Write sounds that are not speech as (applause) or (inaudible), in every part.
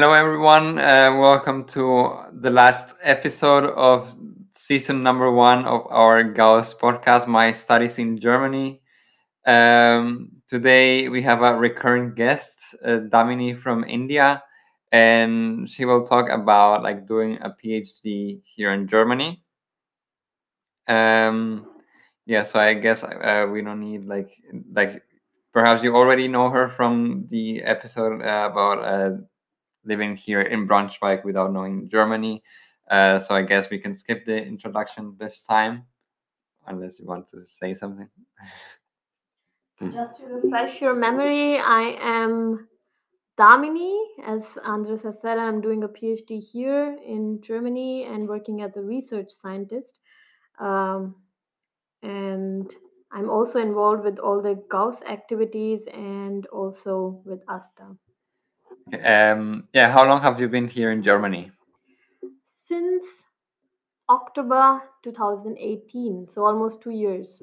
Hello, everyone. Uh, welcome to the last episode of season number one of our Gauss podcast, My Studies in Germany. Um, today we have a recurring guest, uh, Damini from India, and she will talk about like doing a PhD here in Germany. Um, yeah, so I guess uh, we don't need like like perhaps you already know her from the episode uh, about uh, living here in Braunschweig without knowing Germany. Uh, so I guess we can skip the introduction this time, unless you want to say something. Just to refresh your memory, I am Damini. As Andres has said, I'm doing a PhD here in Germany and working as a research scientist. Um, and I'm also involved with all the Gauss activities and also with ASTA. Um, yeah, how long have you been here in Germany? Since October 2018, so almost two years.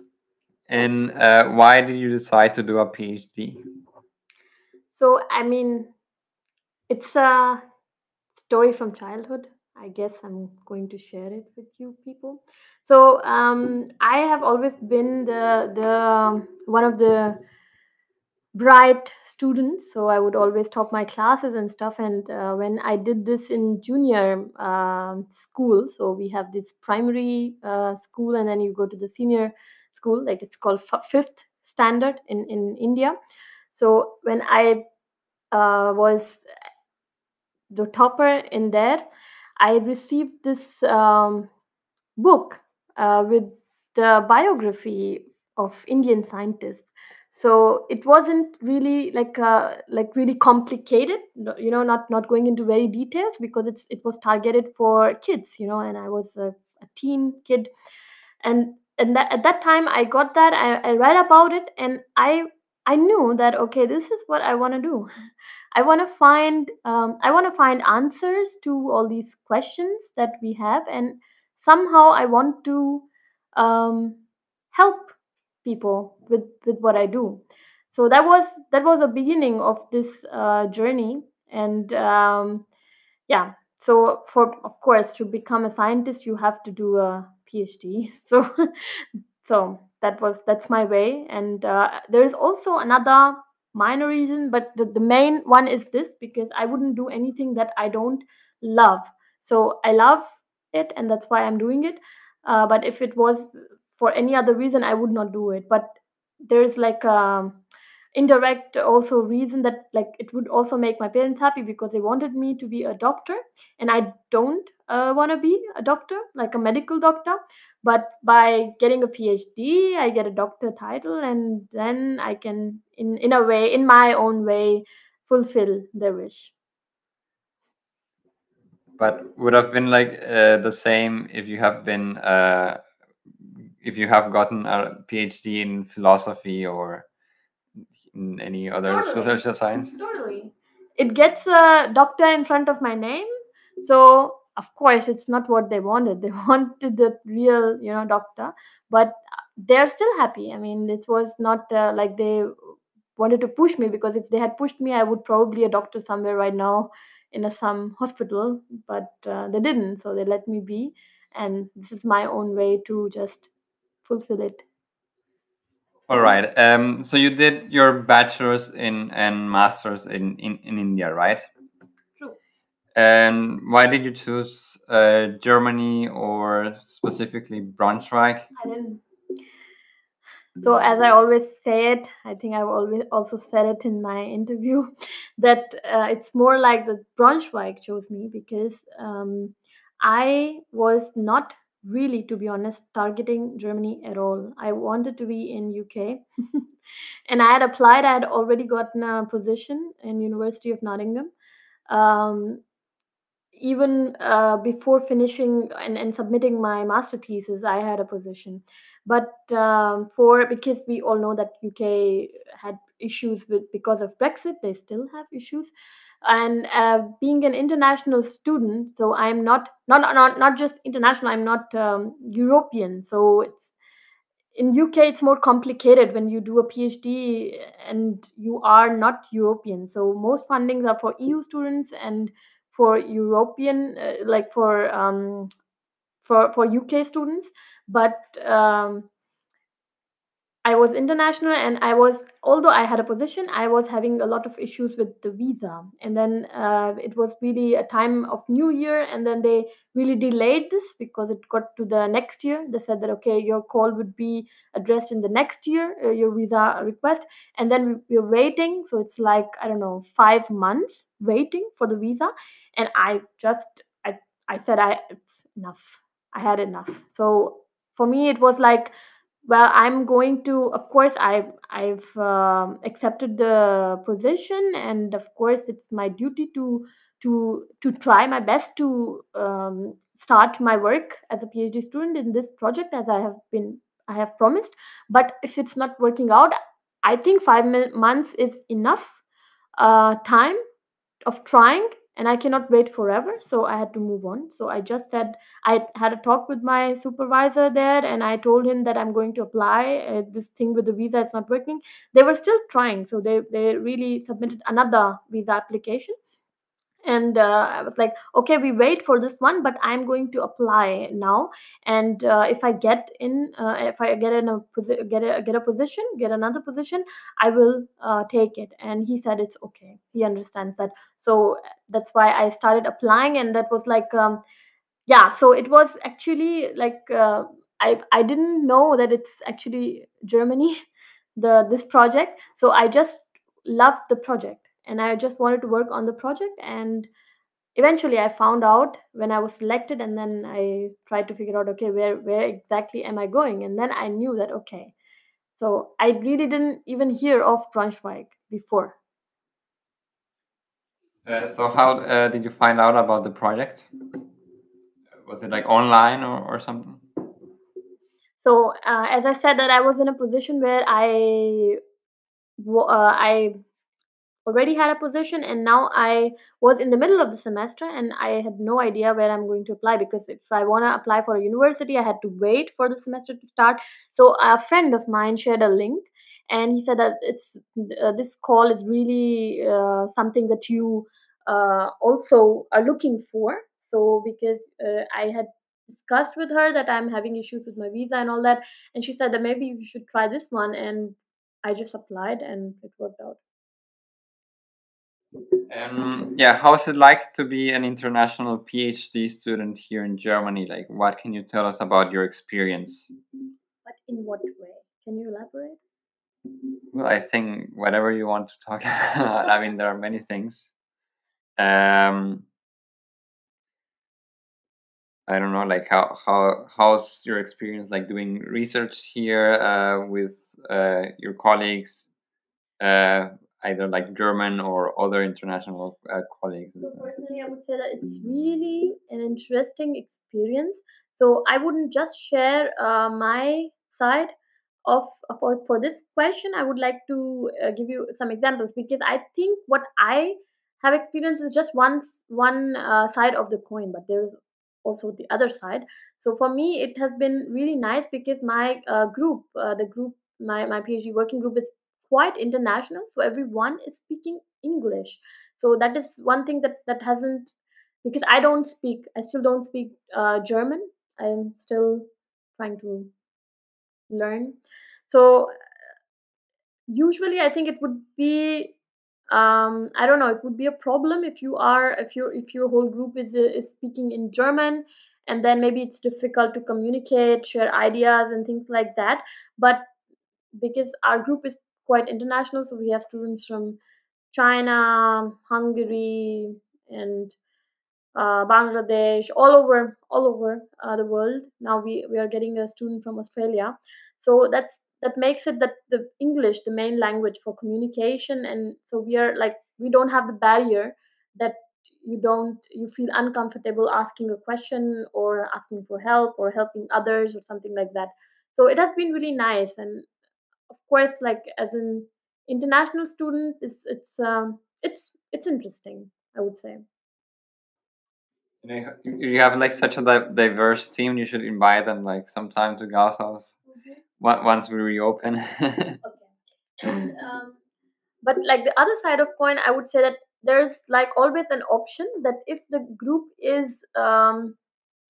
And uh, why did you decide to do a PhD? So, I mean, it's a story from childhood. I guess I'm going to share it with you people. So, um, I have always been the the one of the bright students so i would always top my classes and stuff. And uh, when i did this in junior um school so we have this primary uh, school and then you go to the senior school like it's called fifth standard in in india. So when i uh, was the topper in there i received this um, book uh, with the biography of indian scientists so it wasn't really like uh, like really complicated you know not not going into very details because it's it was targeted for kids you know and i was a, a teen kid. And and that, at that time i got that I, I read about it and i i knew that okay this is what i want to do. (laughs) I want to find um, i want to find answers to all these questions that we have and somehow i want to um, help people with with what i do. So that was that was a beginning of this uh, journey. And um, yeah so for of course to become a scientist you have to do a phd (laughs) so so that was that's my way. And uh, there is also another minor reason but the, the main one is this because i wouldn't do anything that i don't love. So i love it and that's why i'm doing it. Uh, but if it was for any other reason i would not do it. But there's like a indirect also reason that like it would also make my parents happy because they wanted me to be a doctor and i don't uh, want to be a doctor like a medical doctor. But by getting a phd i get a doctor title and then i can in in a way in my own way fulfill their wish. But would have been like uh, the same if you have been uh, if you have gotten a PhD in philosophy or in any other Totally. social science. Totally. It gets a doctor in front of my name. So, of course, it's not what they wanted. (laughs) They wanted the real, you know, doctor. But they're still happy. I mean, it was not uh, like they wanted to push me because if they had pushed me, I would probably a doctor somewhere right now in a some hospital. But uh, they didn't. So they let me be. And this is my own way to just fulfill it. All right. Um, so you did your bachelor's in and master's in, in, in India, right? True. And why did you choose uh, Germany or specifically Braunschweig? I didn't So as I always say it, I think I've always also said it in my interview (laughs) that uh, it's more like the Braunschweig chose me because um, I was not really, to be honest, targeting Germany at all. I wanted to be in UK, (laughs) and I had applied. I had already gotten a position in University of Nottingham. Um, even uh, before finishing and, and submitting my master thesis i had a position but um, for because we all know that uk had issues with because of brexit they still have issues and uh, being an international student so i'm not not not, not just international i'm not um, european so it's in UK it's more complicated when you do a PhD and you are not European. So most fundings are for EU students and for European, uh, like for um, for for UK students. But um, I was international and I was, although I had a position, I was having a lot of issues with the visa. And then uh, it was really a time of New Year, and then they really delayed this because it got to the next year. They said that, okay, your call would be addressed in the next year, uh, your visa request. And then we, we're waiting. So it's like, I don't know, five months waiting for the visa. And I just, I, I said, I, it's enough. I had enough. So for me, it was like, well i'm going to of course i've i've um, accepted the position and of course it's my duty to to to try my best to um, start my work as a phd student in this project as i have been i have promised. But if it's not working out i think 5 months is enough uh, time of trying and I cannot wait forever. So I had to move on. So I just said I had a talk with my supervisor there, and I told him that I'm going to apply. Uh, this thing with the visa is not working. They were still trying, so they they really submitted another visa application and uh, i was like okay we wait for this one but i'm going to apply now. And uh, if i get in uh, if i get in a get a get a position get another position i will uh, take it. And he said it's okay. He understands that. So that's why i started applying and that was like um, yeah so it was actually like uh, i i didn't know that it's actually germany (laughs) the this project. So i just loved the project and i just wanted to work on the project and eventually i found out when i was selected and then i tried to figure out okay where where exactly am i going? And then i knew that okay so i really didn't even hear of braunschweig before. Uh, so how uh, did you find out about the project? Was it like online or, or something? So uh, as i said that i was in a position where i uh, i already had a position and now i was in the middle of the semester and i had no idea where i'm going to apply because if i want to apply for a university i had to wait for the semester to start. So a friend of mine shared a link and he said that it's uh, this call is really uh, something that you uh, also are looking for. So because uh, i had discussed with her that i'm having issues with my visa and all that and she said that maybe you should try this one and i just applied and it worked out um, yeah, how is it like to be an international PhD student here in Germany? Like, what can you tell us about your experience? But in what way? Can you elaborate? Well, I think whatever you want to talk (laughs) about. I mean, there are many things. Um, I don't know, like how how how's your experience like doing research here uh, with uh, your colleagues? Uh, either like German or other international uh, colleagues? So personally, I would say that it's really an interesting experience. So I wouldn't just share uh, my side of for for this question. I would like to uh, give you some examples because I think what I have experienced is just one one uh, side of the coin, but there's also the other side. So for me, it has been really nice because my uh, group, uh, the group, my my PhD working group is quite international so everyone is speaking english. So that is one thing that that hasn't because i don't speak i still don't speak uh, german. I'm still trying to learn. So usually i think it would be um, i don't know it would be a problem if you are if your if your whole group is is speaking in german and then maybe it's difficult to communicate share ideas and things like that. But because our group is quite international. So we have students from China, Hungary, and uh, Bangladesh, all over, all over uh, the world. Now we we are getting a student from Australia, so that's that makes it that the English the main language for communication, and so we are like we don't have the barrier that you don't you feel uncomfortable asking a question or asking for help or helping others or something like that. So it has been really nice, and of course like as an international student it's it's um, it's it's interesting i would say you have like such a diverse team you should invite them like sometime to Gauss house mm-hmm. once we reopen. (laughs) okay. And, um, but like the other side of coin, I would say that there's like always an option that if the group is um,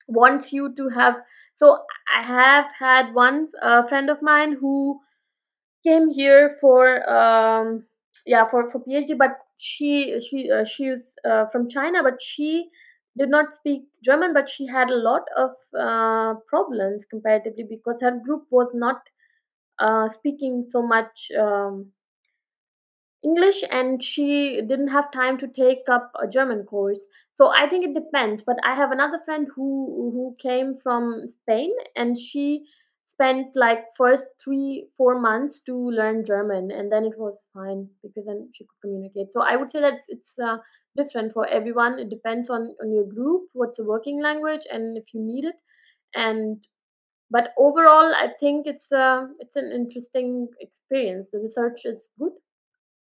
wants you to have so i have had one uh, friend of mine who came here for um, yeah for for phd but she she uh, she uh, from china but she did not speak german but she had a lot of uh, problems comparatively because her group was not uh, speaking so much um, English and she didn't have time to take up a German course. So I think it depends. But I have another friend who who came from Spain and she spent like first three four months to learn German and then it was fine because then she could communicate. So I would say that it's uh, different for everyone. It depends on on your group, what's the working language, and if you need it. And but overall, I think it's a it's an interesting experience. The research is good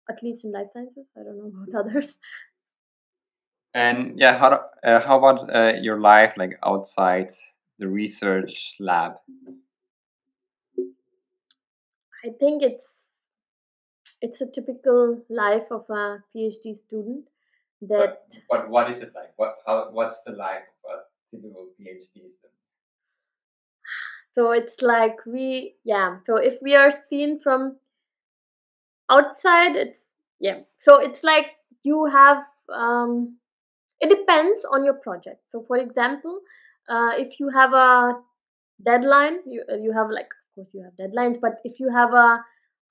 at least in life sciences. I don't know (laughs) about others. And yeah, how uh, how about uh, your life like outside the research lab? I think it's it's a typical life of a PhD student. That but, but what is it like? What how what's the life of a typical PhD student? So it's like we yeah. So if we are seen from outside it's yeah so it's like you have um, it depends on your project so for example uh, if you have a deadline you, you have like of course you have deadlines but if you have a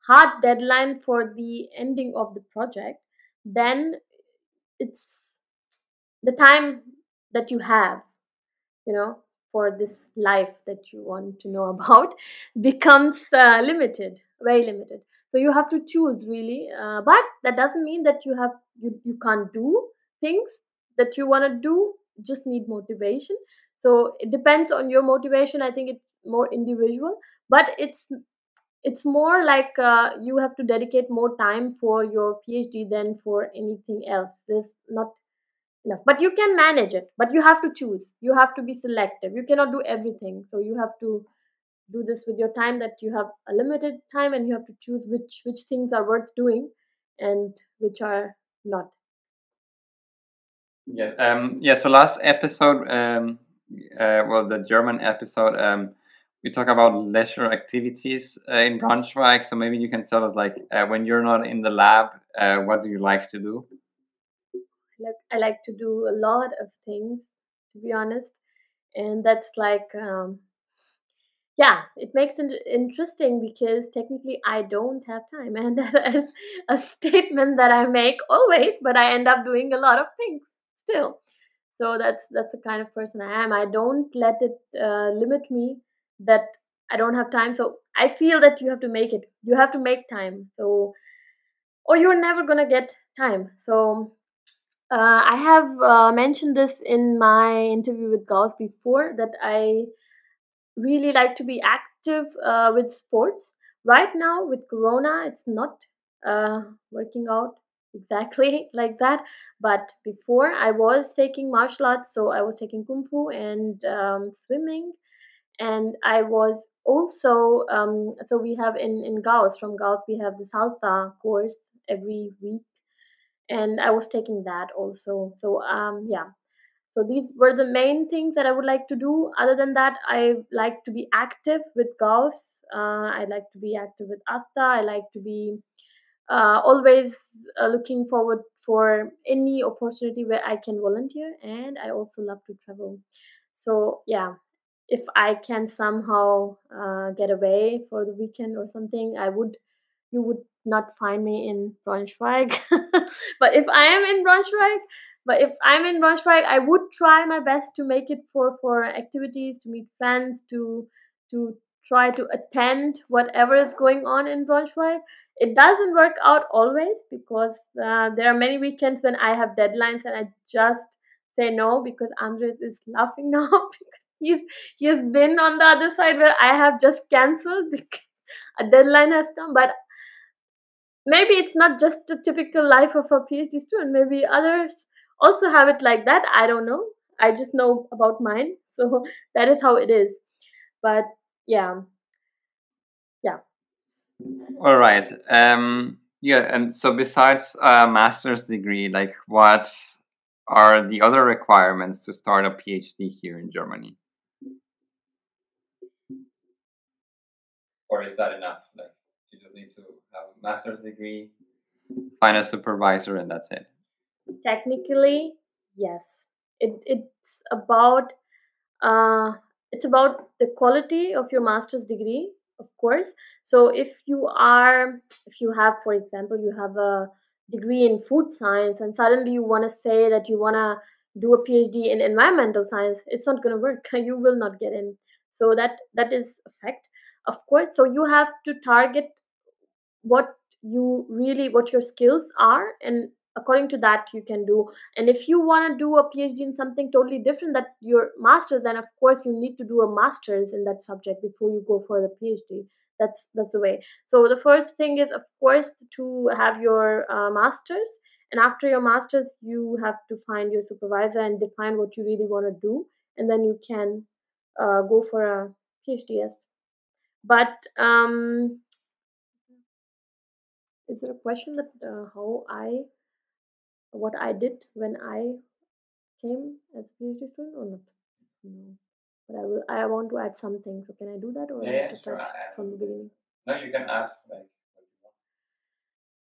hard deadline for the ending of the project then it's the time that you have you know for this life that you want to know (laughs) about becomes uh, limited very limited. So you have to choose really uh, but that doesn't mean that you have you, you can't do things that you want to do just need motivation. So it depends on your motivation. I think it's more individual but it's it's more like uh, you have to dedicate more time for your phd than for anything else. There's not enough. But you can manage it. But you have to choose. You have to be selective. You cannot do everything. So you have to do this with your time that you have a limited time and you have to choose which which things are worth doing and which are not. Yeah um yeah so last episode um uh, well the german episode um we talk about leisure activities uh, in braunschweig so maybe you can tell us like uh, when you're not in the lab uh, what do you like to do? Like i like to do a lot of things to be honest and that's like um, yeah it makes it interesting because technically i don't have time (laughs) and that is a statement that i make always but i end up doing a lot of things still. So that's that's the kind of person i am. I don't let it uh, limit me that i don't have time so i feel that you have to make it you have to make time so or you're never gonna get time so uh, i have uh, mentioned this in my interview with Gauss before that i really like to be active uh, with sports. Right now, with Corona, it's not uh, working out (laughs) exactly like that. But before, I was taking martial arts, so I was taking kung fu and um, swimming, and I was also um, so we have in in Gauss from Gauss we have the salsa course every week, and I was taking that also. So um, yeah, so these were the main things that I would like to do. Other than that, I like to be active with Gauss. Uh, I like to be active with Asta. I like to be uh, always uh, looking forward for any opportunity where I can volunteer, and I also love to travel. So yeah, if I can somehow uh, get away for the weekend or something, I would. You would not find me in Braunschweig, (laughs) but if I am in Braunschweig, but if i'm in braunschweig i would try my best to make it for for activities to meet friends to to try to attend whatever is going on in braunschweig it doesn't work out always because uh, there are many weekends when i have deadlines and i just say no because andres is laughing (laughs) now because he's, he has been on the other side where i have just cancelled (laughs) because a deadline has come but maybe it's not just the typical life of a phd student maybe others also have it like that i don't know i just know about mine (laughs) so that is how it is but yeah Yeah. All right. Um, yeah, and so besides a master's degree, like what are the other requirements to start a PhD here in Germany? Or is that enough? Like you just need to have a master's degree, find a supervisor, and that's it. Technically, yes. It it's about uh, it's about the quality of your master's degree, of course. So if you are, if you have, for example, you have a degree in food science, and suddenly you want to say that you want to do a PhD in environmental science, it's not going to work. (laughs) You will not get in. So that that is a fact, of course. So you have to target what you really what your skills are and according to that you can do and if you want to do a phd in something totally different that your master's then of course you need to do a master's in that subject before you go for the phd that's that's the way so the first thing is of course to have your uh, master's and after your master's you have to find your supervisor and define what you really want to do and then you can uh, go for a phd yes but um is there a question that uh, how I what I did when I came as a PhD student or not? No. But I will I want to add something. So can I do that or Yeah, I have to start I- from the beginning? No, you can add like.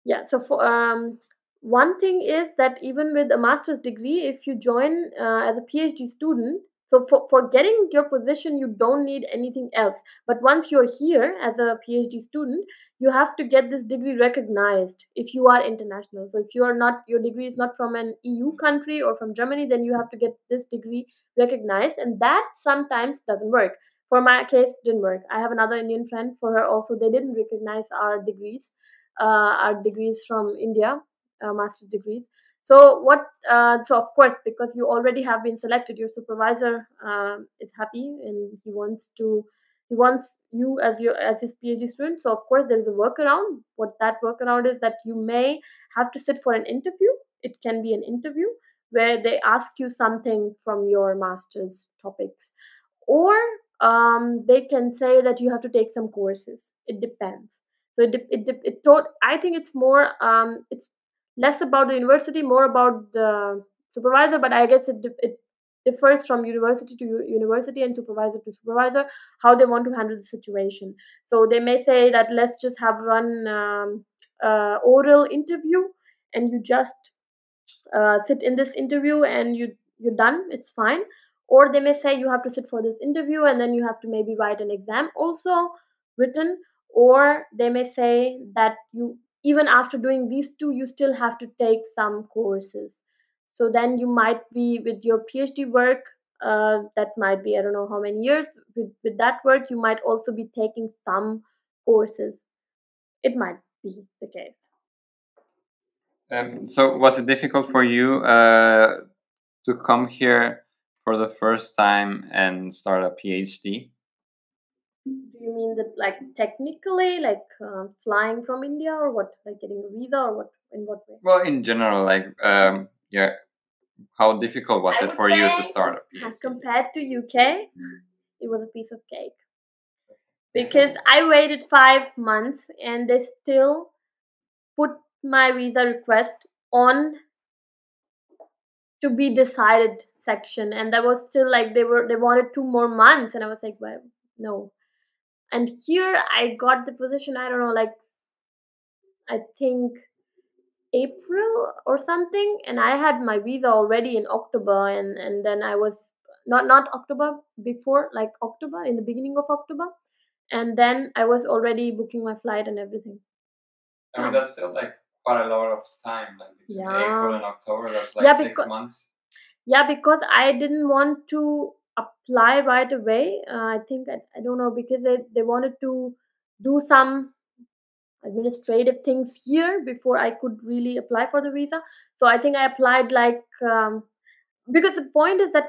Yeah. So for um one thing is that even with a master's degree, if you join uh, as a PhD student, so for, for getting your position, you don't need anything else. But once you're here as a PhD student, you have to get this degree recognized if you are international. So if you are not, your degree is not from an EU country or from Germany, then you have to get this degree recognized, and that sometimes doesn't work. For my case, didn't work. I have another Indian friend. For her, also, they didn't recognize our degrees, uh, our degrees from India uh, master's degrees. So what? Uh, so of course, because you already have been selected, your supervisor um, is happy and he wants to. He wants you as your as his PhD student. So of course, there is a workaround. What that workaround is that you may have to sit for an interview. It can be an interview where they ask you something from your master's topics, or um, they can say that you have to take some courses. It depends. So it dep- it it taught. I think it's more um, it's less about the university, more about the supervisor. But I guess it it differs from university to university and supervisor to supervisor how they want to handle the situation. So they may say that let's just have one um, uh, oral interview, and you just uh, sit in this interview and you you're done. It's fine. Or they may say you have to sit for this interview and then you have to maybe write an exam also written. Or they may say that you even after doing these two, you still have to take some courses. So then you might be with your PhD work. Uh, that might be I don't know how many years. With with that work, you might also be taking some courses. It might be the case. Um, so was it difficult for you uh, to come here for the first time and start a PhD? Do you mean that like technically, like uh, flying from India, or what? Like getting a visa, or what? In what way? Well, in general, like um, yeah, how difficult was I it for you to start (laughs) a PhD? compared to UK, it was a piece of cake because I waited five months and they still put my visa request on to be decided section, and that was still like they were they wanted two more months, and I was like, well, no. And here I got the position. I don't know, like I think April or something, and I had my visa already in October, and and then I was not not October before, like October in the beginning of October, and then I was already booking my flight and everything. I mean, um, that's still like quite a lot of time, like between April and October. That's like Yeah, six months. yeah, because I didn't want to apply right away. Uh, I think I, I don't know because they they wanted to do some administrative things here before I could really apply for the visa. So I think I applied like um, because the point is that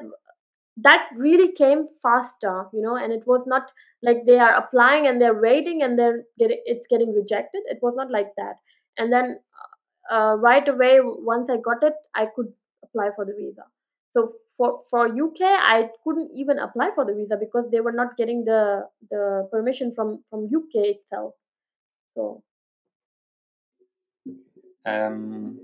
that really came faster you know and it was not like they are applying and they're waiting and then it's getting rejected it was not like that and then uh, right away once i got it i could apply for the visa so for for uk i couldn't even apply for the visa because they were not getting the the permission from from uk itself So, Um,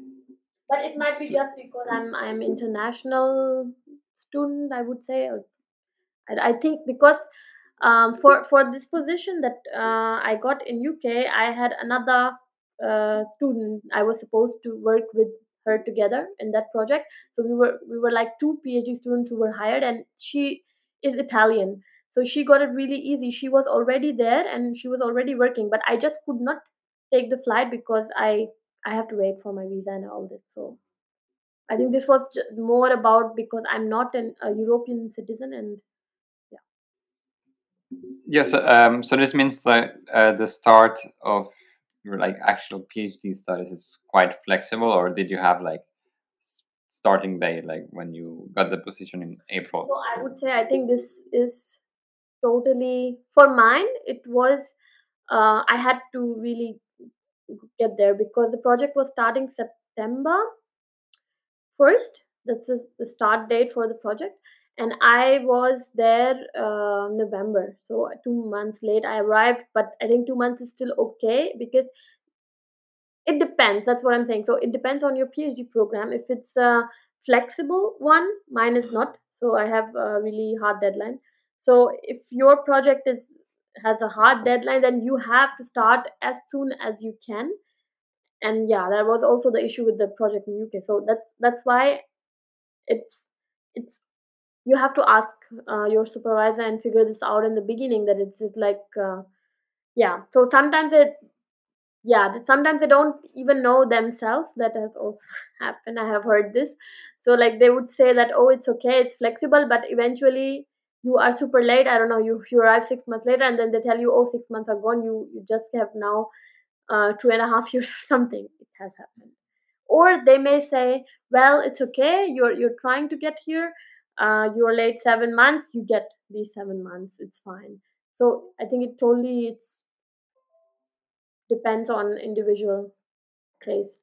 but it might be So- just because I'm I'm international student. I would say, or I, I think because um, for for this position that uh, I got in UK, I had another uh, student. I was supposed to work with her together in that project. So we were we were like two PhD students who were hired, and she is Italian, so she got it really easy. She was already there and she was already working, but I just could not take the flight because I I have to wait for my visa and all this. So. I think this was more about because I'm not an, a European citizen and yeah. yes. um, so this means that uh, the start of your like actual PhD studies is quite flexible, or did you have like starting date like when you got the position in April? So I would say I think this is totally for mine. It was uh, I had to really get there because the project was starting September first. That's the start date for the project, and I was there uh, November. So two months late I arrived, but I think two months is still okay because it depends. That's what i'm saying. So it depends on your phd program. If it's a flexible one mine is not. So i have a really hard deadline. So if your project is has a hard deadline then you have to start as soon as you can. And yeah that was also the issue with the project in uk so that's that's why it's it's you have to ask uh, your supervisor and figure this out in the beginning that it's, like uh, yeah. So sometimes it yeah sometimes they don't even know themselves that has also (laughs) happened. I have heard this. So like they would say that oh it's okay it's flexible but eventually you are super late. I don't know you you arrive six months later and then they tell you oh six months are gone. You you just have now uh, two and a half (laughs) years or something. It has happened. Or they may say well it's okay. You're you're trying to get here uh, you're late seven months you get these seven months it's fine. So i think it totally it's depends on individual case.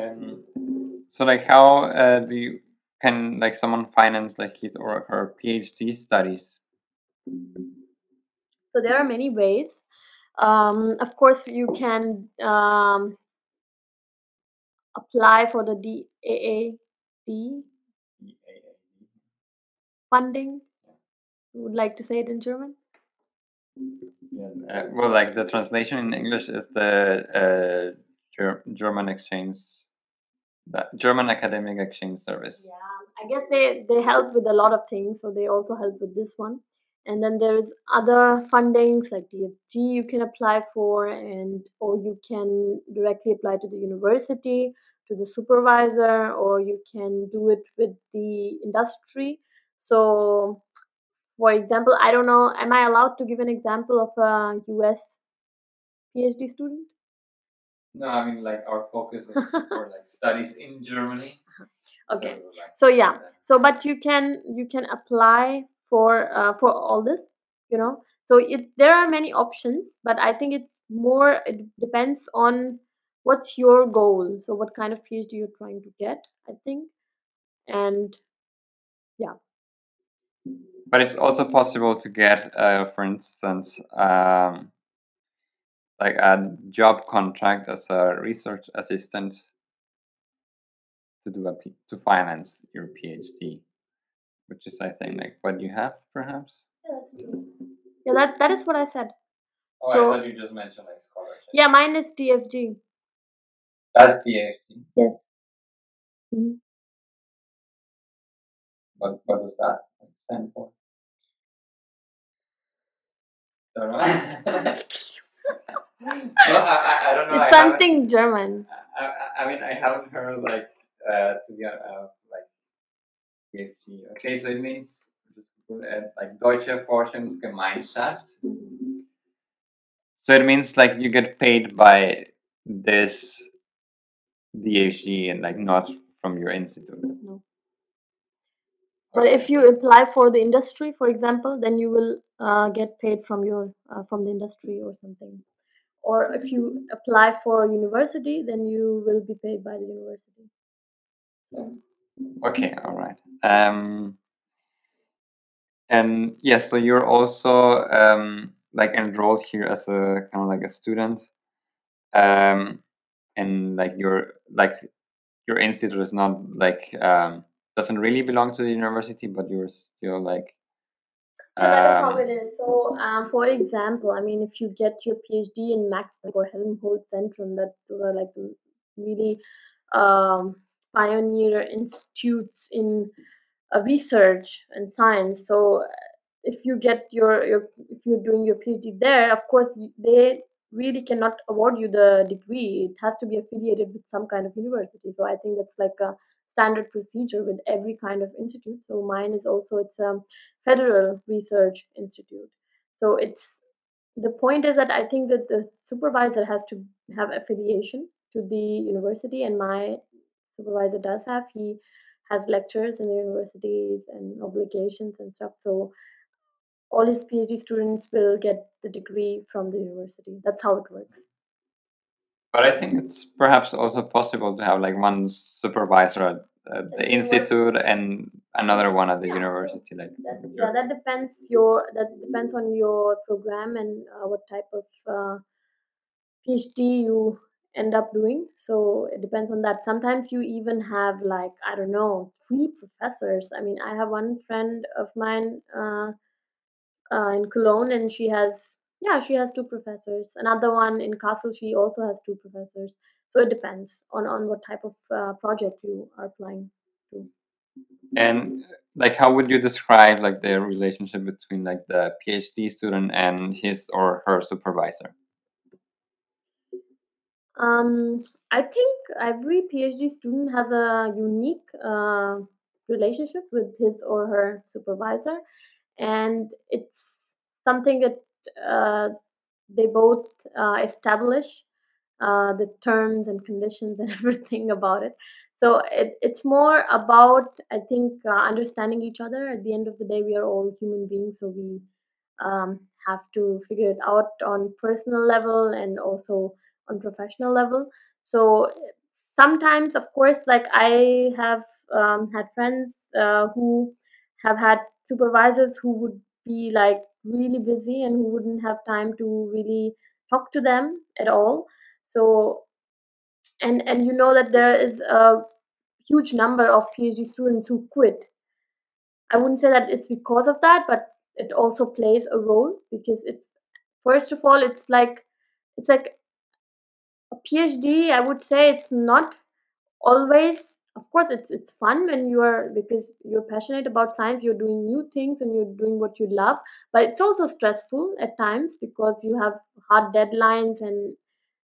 Um, so like how uh, do you can like someone finance like his or her PhD studies? so there are many ways. Um, of course you can um, apply for the DAAD funding you would like to say it in german? Yeah, uh, well, like the translation in English is the uh, Ger- German exchange, the German Academic Exchange Service. yeah i guess they they help with a lot of things so they also help with this one. And then there's other fundings like dfg you can apply for and or you can directly apply to the university to the supervisor or you can do it with the industry so for example i don't know am i allowed to give an example of a us phd student? No, I mean like our focus is for (laughs) like studies in Germany. okay. So, like, so yeah. so but you can you can apply for uh, for all this you know? So it there are many options but i think it's more it depends on what's your goal. So what kind of phd you're trying to get i think. And But it's also possible to get, uh, for instance, um, like a job contract as a research assistant to do a P- to finance your PhD, which is I think like what you have perhaps. yeah that's true yeah that that is what i said Oh, So- I thought you just mentioned like scholarship. yeah mine is dfg that's DFG. PhD. yes Mhm. What what does that stand for? Don't know. (laughs) well, I, I, I don't know. It's haven't- something german I, I- I mean, I haven't heard like uh, to get uh, like PhD. Okay, so it means just put it, like Deutsche Forschungsgemeinschaft. So it means like you get paid by this DHG and like not from your institute. no if you apply for the industry, for example, then you will uh, get paid from your uh, from the industry or something. Or if you apply for university, then you will be paid by the university. Okay, all right. Um, and yes, so you're also um, like enrolled here as a kind of like a student, um, and like your like your institute is not like um, doesn't really belong to the university, but you're still like Yeah, that is how um, it is. So, um, for example, I mean, if you get your PhD in Max or Helmholtz Zentrum, that are like really um, pioneer institutes in uh, research and science. So, uh, if you get your, your if you're doing your PhD there, of course, they really cannot award you the degree. It has to be affiliated with some kind of university. So, I think that's like a standard procedure with every kind of institute. So, mine is also it's a Federal Research Institute. So it's the point is that I think that the supervisor has to have affiliation to the university, and my supervisor does have. He has lectures in the universities and obligations and stuff. So all his PhD students will get the degree from the university. That's how it works. But I think it's perhaps also possible to have like one supervisor at, the the institute and another one at the Yeah, university. Like that yeah that depends your that depends on your program and uh, what type of uh, phd you end up doing. So it depends on that. Sometimes you even have like i don't know three professors. I mean i have one friend of mine uh, uh, in cologne and she has yeah she has two professors. Another one in Kassel she also has two professors. So it depends on on what type of uh, project you are applying to. And like, how would you describe like the relationship between like the PhD student and his or her supervisor? Um, I think every PhD student has a unique uh, relationship with his or her supervisor, and it's something that they both uh, establish uh, the terms and conditions (laughs) and everything about it. So it, it's more about, I think, uh, understanding each other. At the end of the day, we are all human beings, so we um, have to figure it out on personal level and also on professional level. So sometimes, of course, like I have um, had friends uh, who have had supervisors who would be like really busy and who wouldn't have time to really talk to them at all. So and and you know that there is a huge number of PhD students who quit. I wouldn't say that it's because of that, but it also plays a role because it first of all it's like it's like a PhD. I would say it's not always of course it's it's fun when you are because you're passionate about science you're doing new things and you're doing what you love but it's also stressful at times because you have hard deadlines and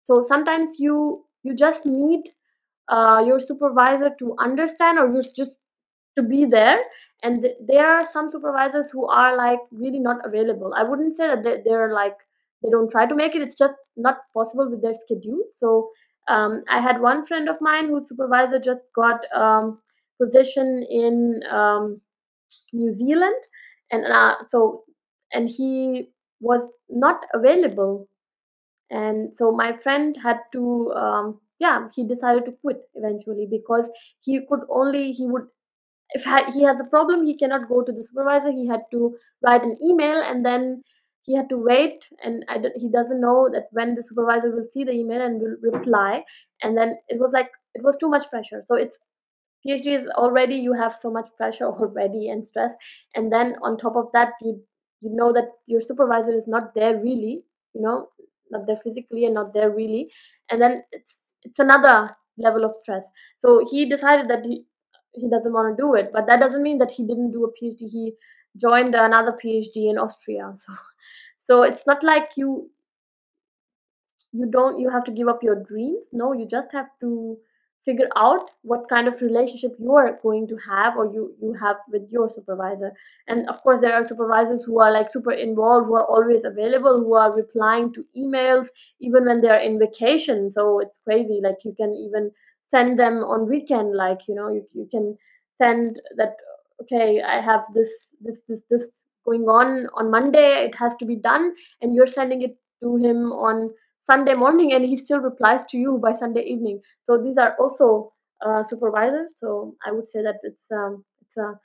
so sometimes you you just need uh, your supervisor to understand or you just to be there and th- there are some supervisors who are like really not available. I wouldn't say that they, they're like they don't try to make it it's just not possible with their schedule. So um, i had one friend of mine whose supervisor just got um, position in um, new zealand. And uh, so and he was not available. And so my friend had to um, yeah he decided to quit eventually because he could only he would if he has a problem he cannot go to the supervisor. He had to write an email and then he had to wait and he doesn't know that when the supervisor will see the email and will reply. And then it was like it was too much pressure. So it's phd is already you have so much pressure (laughs) already and stress. And then on top of that you you know that your supervisor is not there really you know not there physically and not there really. And then it's it's another level of stress. So he decided that he he doesn't want to do it but that doesn't mean that he didn't do a phd he joined another phd in austria so (laughs) so it's not like you you don't you have to give up your dreams no you just have to figure out what kind of relationship you are going to have or you you have with your supervisor. And of course there are supervisors who are like super involved who are always available who are replying to emails even when they're in vacation so it's crazy like you can even send them on weekend like you know you, you can send that okay i have this this this this going on on monday it has to be done and you're sending it to him on Sunday morning and he still replies to you by Sunday evening. So these are also uh, supervisors. So I would say that it's um, it's a,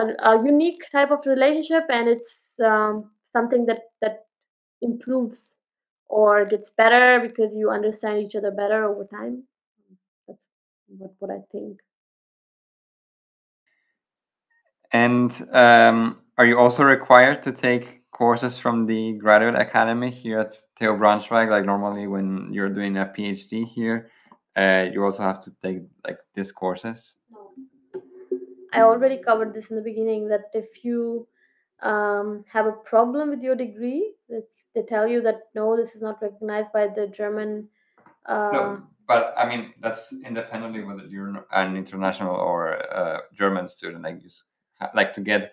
a, a unique type of relationship and it's um, something that that improves or gets better because you understand each other better over time. That's what, what I think. And um, are you also required to take courses from the graduate academy here at TU Braunschweig? Like normally when you're doing a PhD here, uh, you also have to take like these courses. No. I already covered this in the beginning that if you um, have a problem with your degree, they tell you that no, this is not recognized by the German. Uh, no, but I mean that's independently whether you're an international or a German student. Like you like to get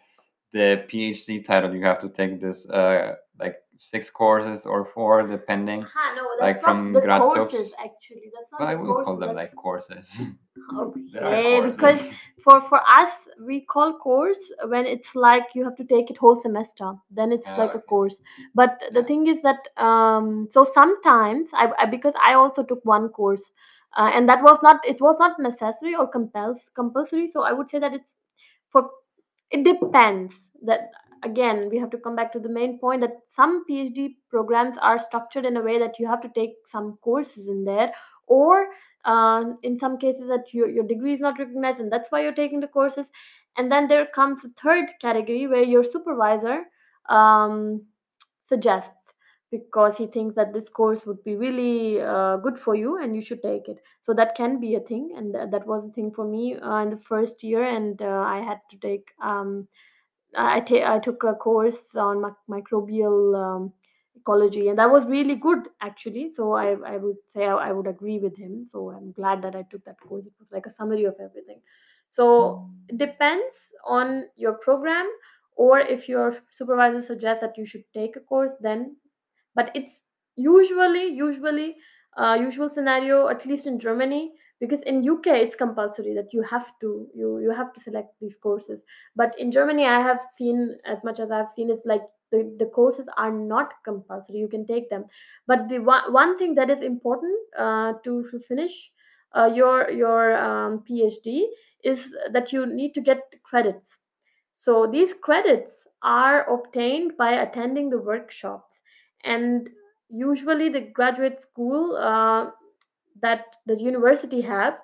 the PhD title, you have to take this uh, like six courses or four, depending. Aha, no, like from the grad courses actually. That's not well, I will courses, call them that's- like courses. (laughs) Okay, because for for us we call course when it's like you have to take it whole semester. Then it's Ah, like a course. But the thing is that um, so sometimes I, I because I also took one course, uh, and that was not it was not necessary or compels compulsory. So I would say that it's for it depends that again we have to come back to the main point that some phd programs are structured in a way that you have to take some courses in there or uh, in some cases that your, your degree is not recognized and that's why you're taking the courses. And then there comes a third category where your supervisor um, suggests because he thinks that this course would be really uh, good for you and you should take it. So that can be a thing and th- that was a thing for me uh, in the first year and uh, i had to take um, I, ta- I took a course on mic- microbial um, ecology and that was really good actually. So i, I would say I, I would agree with him. So i'm glad that i took that course. It was like a summary of everything. So it depends on your program or if your supervisor suggests that you should take a course then but it's usually usually uh, usual scenario at least in germany because in uk it's compulsory that you have to you you have to select these courses. But in germany i have seen as much as i've seen it's like the, the courses are not compulsory. You can take them. But the one, one thing that is important uh, to, finish uh, your your um, phd is that you need to get credits. So these credits are obtained by attending the workshops and usually the graduate school uh, that the university have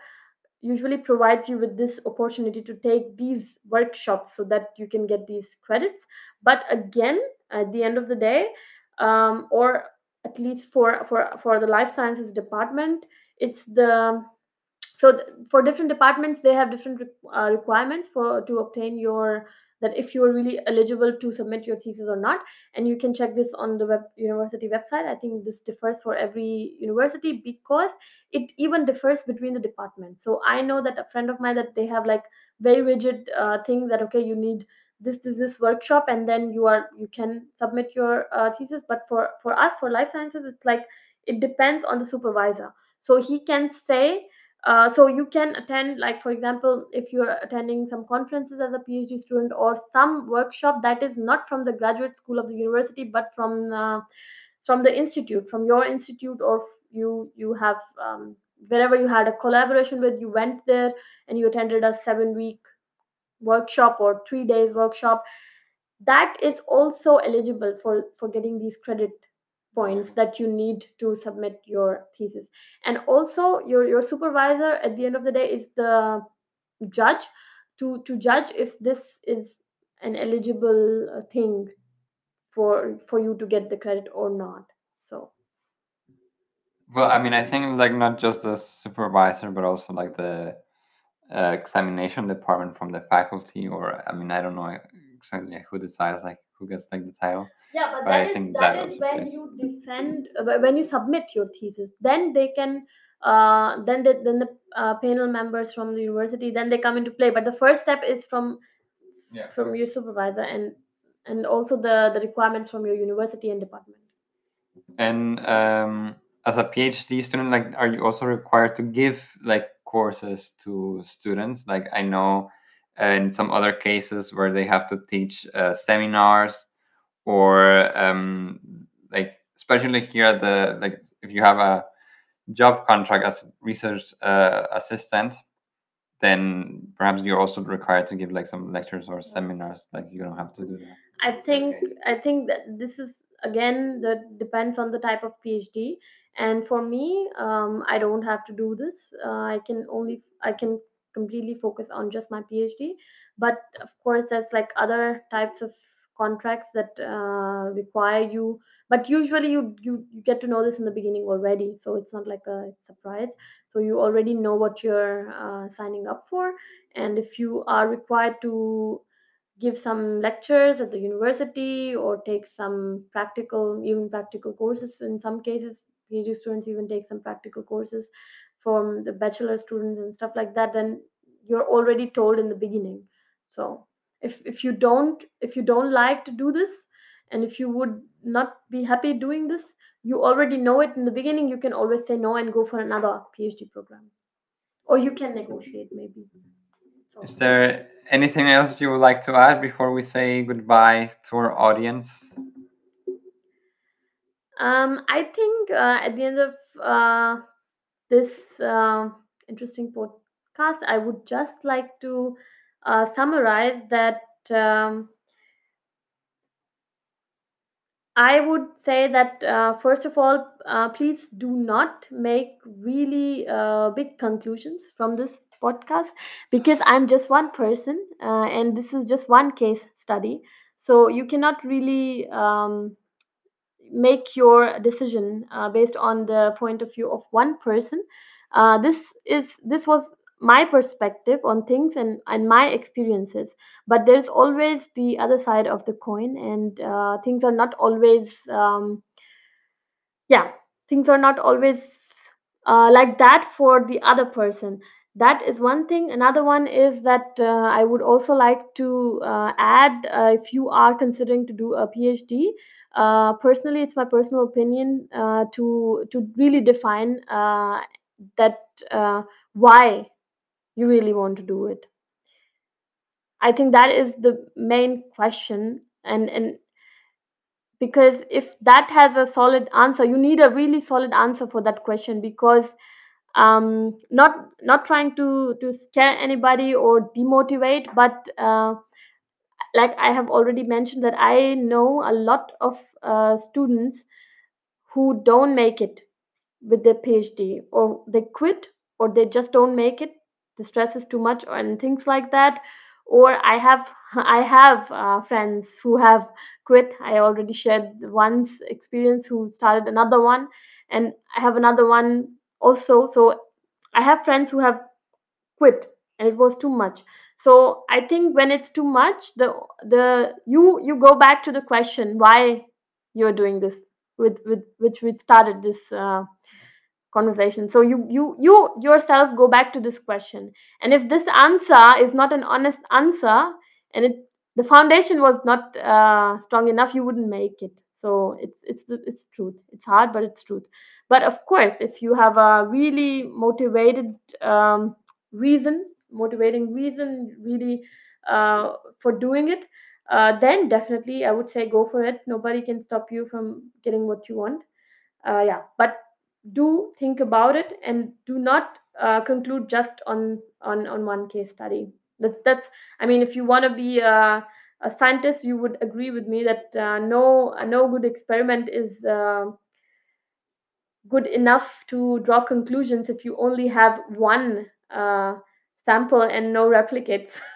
usually provides you with this opportunity to take these workshops so that you can get these credits. But again at the end of the day um, or at least for for for the life sciences department it's the so th- for different departments they have different re- uh, requirements for to obtain your that if you are really eligible to submit your thesis or not and you can check this on the web university website. I think this differs for every university because it even differs between the departments. So i know that a friend of mine that they have like very rigid uh, thing that okay you need this this this workshop and then you are you can submit your uh, thesis. But for for us for life sciences it's like it depends on the supervisor. So he can say uh, so you can attend like for example if you're attending some conferences as a phd student or some workshop that is not from the graduate school of the university but from uh, from the institute from your institute or you you have um, wherever you had a collaboration with you went there and you attended a seven week workshop or three days workshop that is also eligible for for getting these credit points that you need to submit your thesis. And also your your supervisor at the end of the day is the judge to to judge if this is an eligible uh, thing for for you to get the credit or not. So. Well, I mean, I think like not just the supervisor, but also like the uh, examination department from the faculty, or I mean, I don't know exactly who decides like who gets like the title. Yeah but But I that is think that that is when plays. you defend uh, when you submit your thesis then they can uh, then the, then the uh, panel members from the university then they come into play but the first step is from Yeah. from your supervisor and and also the the requirements from your university and department And um, as a PhD student, like, are you also required to give like courses to students? Like, I know uh, in some other cases where they have to teach uh, seminars, or um, like, especially here at the like, if you have a job contract as research uh, assistant, then perhaps you're also required to give like some lectures or seminars. Like, you don't have to do that. I think Okay. I think that this is again that depends on the type of phd and for me um, i don't have to do this uh, i can only i can completely focus on just my phd but of course there's like other types of contracts that uh, require you but usually you, you you get to know this in the beginning already so it's not like a surprise. So you already know what you're uh, signing up for and if you are required to give some lectures at the university or take some practical even practical courses in some cases phd students even take some practical courses from the bachelor students and stuff like that then you're already told in the beginning. So if if you don't if you don't like to do this and if you would not be happy doing this you already know it. In the beginning you can always say no and go for another phd program. Or you can negotiate maybe. So Is there anything else you would like to add before we say goodbye to our audience? um i think uh, at the end of uh, this uh, interesting podcast i would just like to uh, summarize that um, I would say that uh, first of all, uh, please do not make really uh, big conclusions from this podcast because I'm just one person uh, and this is just one case study. So you cannot really um, make your decision uh, based on the point of view of one person. Uh, this is this was my perspective on things and and my experiences. But there's always the other side of the coin and uh, things are not always um, yeah things are not always uh, like that for the other person. That is one thing. Another one is that uh, i would also like to uh, add uh, if you are considering to do a phd uh, personally it's my personal opinion uh, to to really define uh, that why you really want to do it. I think that is the main question and and because if that has a solid answer you need a really solid answer for that question because um not not trying to to scare anybody or demotivate but uh, like i have already mentioned that i know a lot of uh, students who don't make it with their phd or they quit or they just don't make it the stress is too much and things like that. Or i have (laughs) i have uh, friends who have quit. I already shared one's experience who started another one and i have another one also. So i have friends who have quit and it was too much. So i think when it's too much the the you you go back to the question why you're doing this with with which we started this uh, conversation. So you you you yourself go back to this question. And if this answer is not an honest answer and it the foundation was not uh, strong enough you wouldn't make it. So it's it's it's truth. It's hard but it's truth. But of course if you have a really motivated um, reason motivating reason really uh, for doing it uh, then definitely i would say go for it. Nobody can stop you from getting what you want. Uh, yeah. But do think about it and do not uh, conclude just on on on one case study that's that's i mean if you want to be a, a scientist you would agree with me that uh, no uh, no good experiment is uh, good enough to draw conclusions if you only have one uh, sample and no replicates (laughs)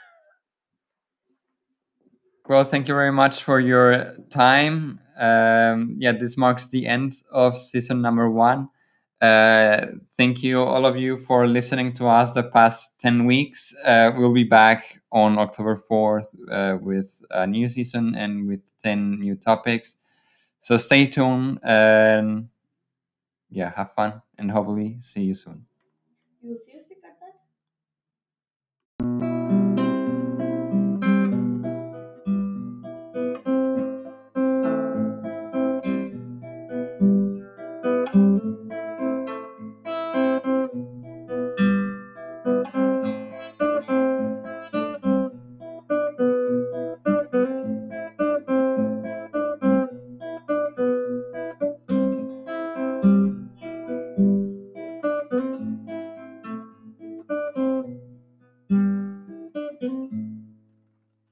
Well, thank you very much for your time. Um, yeah, this marks the end of season number one. Uh, thank you, all of you, for listening to us the past 10 weeks. Uh, we'll be back on October 4th uh, with a new season and with 10 new topics. So stay tuned and yeah, have fun and hopefully see you soon.